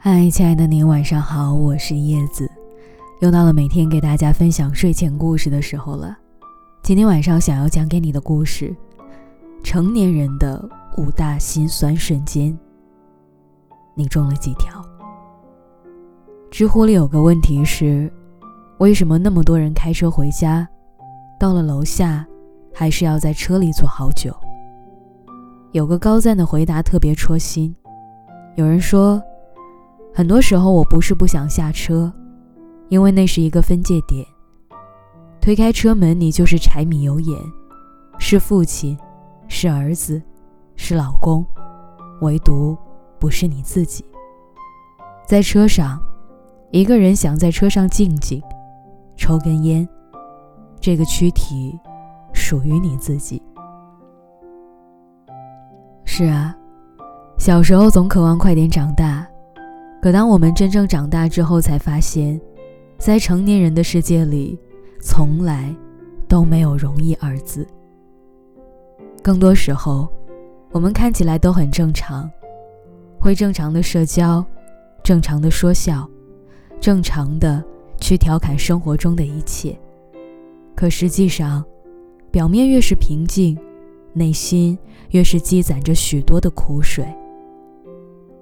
嗨，亲爱的您，晚上好，我是叶子，又到了每天给大家分享睡前故事的时候了。今天晚上想要讲给你的故事，成年人的五大心酸瞬间，你中了几条？知乎里有个问题是，为什么那么多人开车回家，到了楼下，还是要在车里坐好久？有个高赞的回答特别戳心，有人说。很多时候，我不是不想下车，因为那是一个分界点。推开车门，你就是柴米油盐，是父亲，是儿子，是老公，唯独不是你自己。在车上，一个人想在车上静静，抽根烟，这个躯体属于你自己。是啊，小时候总渴望快点长大。可当我们真正长大之后，才发现，在成年人的世界里，从来都没有容易二字。更多时候，我们看起来都很正常，会正常的社交，正常的说笑，正常的去调侃生活中的一切。可实际上，表面越是平静，内心越是积攒着许多的苦水。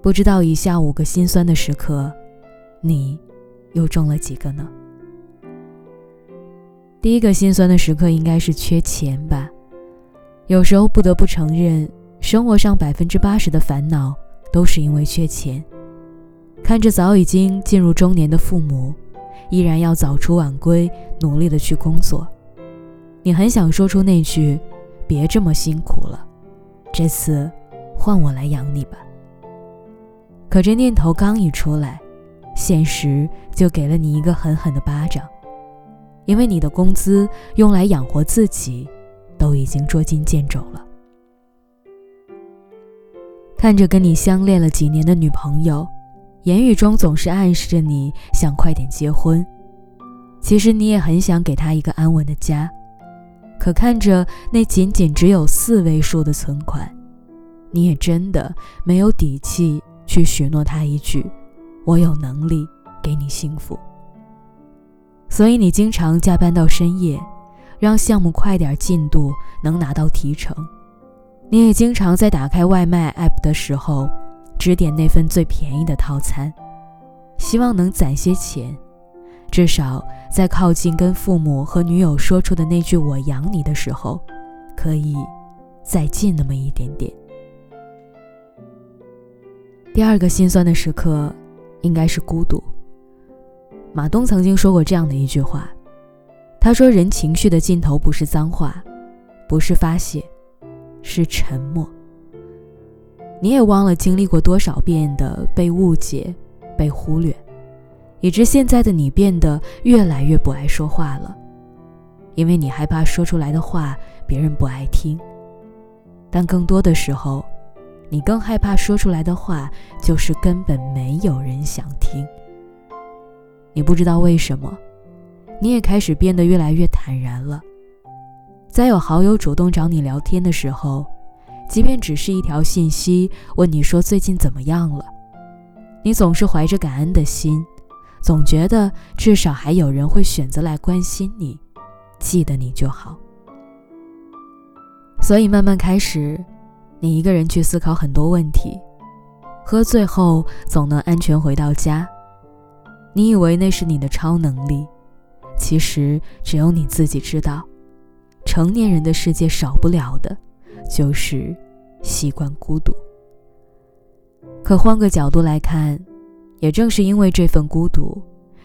不知道以下五个心酸的时刻，你又中了几个呢？第一个心酸的时刻应该是缺钱吧。有时候不得不承认，生活上百分之八十的烦恼都是因为缺钱。看着早已经进入中年的父母，依然要早出晚归，努力的去工作，你很想说出那句“别这么辛苦了，这次换我来养你吧”。可这念头刚一出来，现实就给了你一个狠狠的巴掌，因为你的工资用来养活自己，都已经捉襟见肘了。看着跟你相恋了几年的女朋友，言语中总是暗示着你想快点结婚，其实你也很想给她一个安稳的家，可看着那仅仅只有四位数的存款，你也真的没有底气。去许诺他一句：“我有能力给你幸福。”所以你经常加班到深夜，让项目快点进度，能拿到提成。你也经常在打开外卖 app 的时候，只点那份最便宜的套餐，希望能攒些钱，至少在靠近跟父母和女友说出的那句“我养你”的时候，可以再近那么一点点。第二个心酸的时刻，应该是孤独。马东曾经说过这样的一句话，他说：“人情绪的尽头不是脏话，不是发泄，是沉默。”你也忘了经历过多少遍的被误解、被忽略，以致现在的你变得越来越不爱说话了，因为你害怕说出来的话别人不爱听，但更多的时候。你更害怕说出来的话，就是根本没有人想听。你不知道为什么，你也开始变得越来越坦然了。在有好友主动找你聊天的时候，即便只是一条信息，问你说最近怎么样了，你总是怀着感恩的心，总觉得至少还有人会选择来关心你，记得你就好。所以慢慢开始。你一个人去思考很多问题，喝醉后总能安全回到家。你以为那是你的超能力，其实只有你自己知道。成年人的世界少不了的，就是习惯孤独。可换个角度来看，也正是因为这份孤独，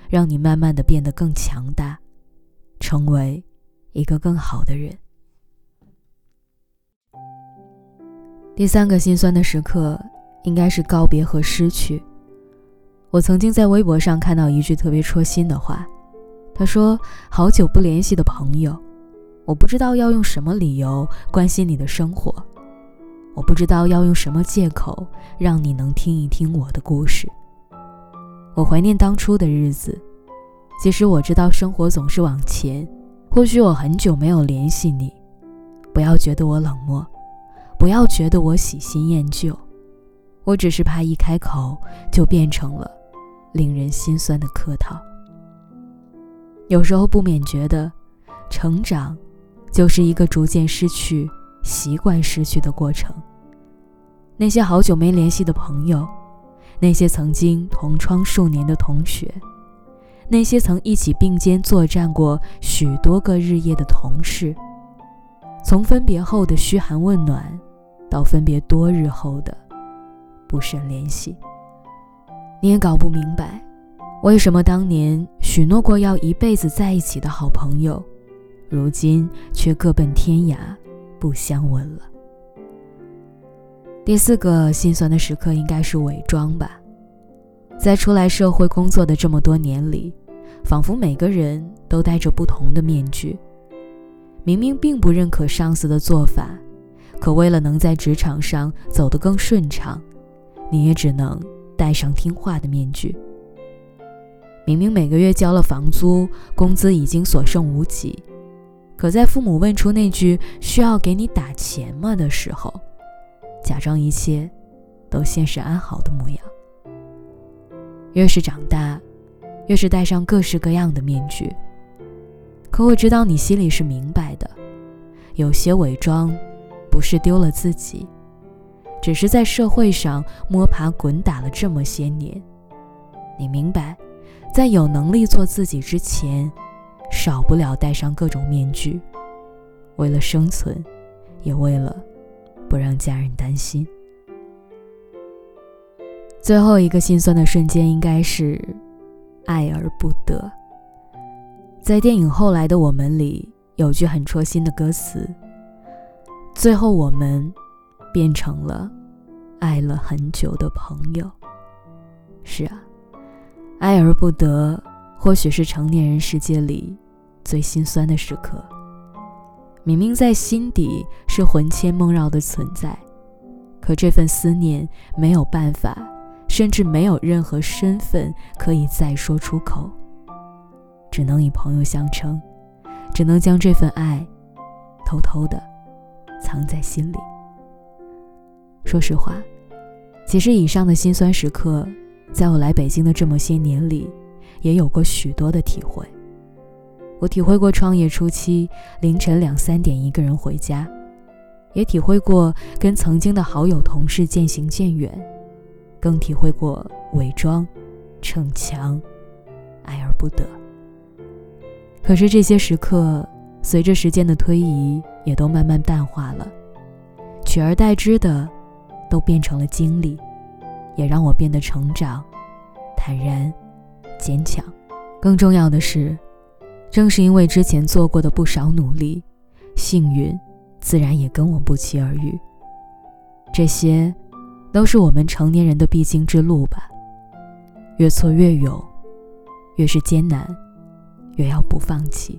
让你慢慢的变得更强大，成为一个更好的人。第三个心酸的时刻，应该是告别和失去。我曾经在微博上看到一句特别戳心的话，他说：“好久不联系的朋友，我不知道要用什么理由关心你的生活，我不知道要用什么借口让你能听一听我的故事。我怀念当初的日子，即使我知道生活总是往前，或许我很久没有联系你，不要觉得我冷漠。”不要觉得我喜新厌旧，我只是怕一开口就变成了令人心酸的客套。有时候不免觉得，成长就是一个逐渐失去、习惯失去的过程。那些好久没联系的朋友，那些曾经同窗数年的同学，那些曾一起并肩作战过许多个日夜的同事，从分别后的嘘寒问暖，到分别多日后的不甚联系，你也搞不明白，为什么当年许诺过要一辈子在一起的好朋友，如今却各奔天涯，不相问了。第四个心酸的时刻应该是伪装吧，在出来社会工作的这么多年里，仿佛每个人都戴着不同的面具。明明并不认可上司的做法，可为了能在职场上走得更顺畅，你也只能戴上听话的面具。明明每个月交了房租，工资已经所剩无几，可在父母问出那句“需要给你打钱吗”的时候，假装一切都现实安好的模样。越是长大，越是戴上各式各样的面具。可我知道你心里是明白的，有些伪装，不是丢了自己，只是在社会上摸爬滚打了这么些年。你明白，在有能力做自己之前，少不了戴上各种面具，为了生存，也为了。不让家人担心。最后一个心酸的瞬间，应该是爱而不得。在电影《后来的我们》里，有句很戳心的歌词：“最后我们变成了爱了很久的朋友。”是啊，爱而不得，或许是成年人世界里最心酸的时刻。明明在心底是魂牵梦绕的存在，可这份思念没有办法，甚至没有任何身份可以再说出口，只能以朋友相称，只能将这份爱偷偷的藏在心里。说实话，其实以上的辛酸时刻，在我来北京的这么些年里，也有过许多的体会。我体会过创业初期凌晨两三点一个人回家，也体会过跟曾经的好友同事渐行渐远，更体会过伪装、逞强、爱而不得。可是这些时刻随着时间的推移，也都慢慢淡化了，取而代之的，都变成了经历，也让我变得成长、坦然、坚强。更重要的是。正是因为之前做过的不少努力，幸运自然也跟我不期而遇。这些，都是我们成年人的必经之路吧。越挫越勇，越是艰难，越要不放弃。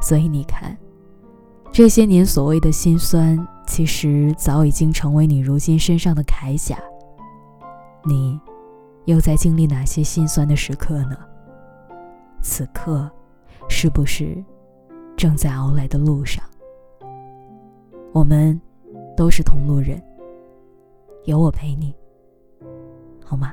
所以你看，这些年所谓的辛酸，其实早已经成为你如今身上的铠甲。你，又在经历哪些心酸的时刻呢？此刻，是不是正在熬来的路上？我们都是同路人，有我陪你，好吗？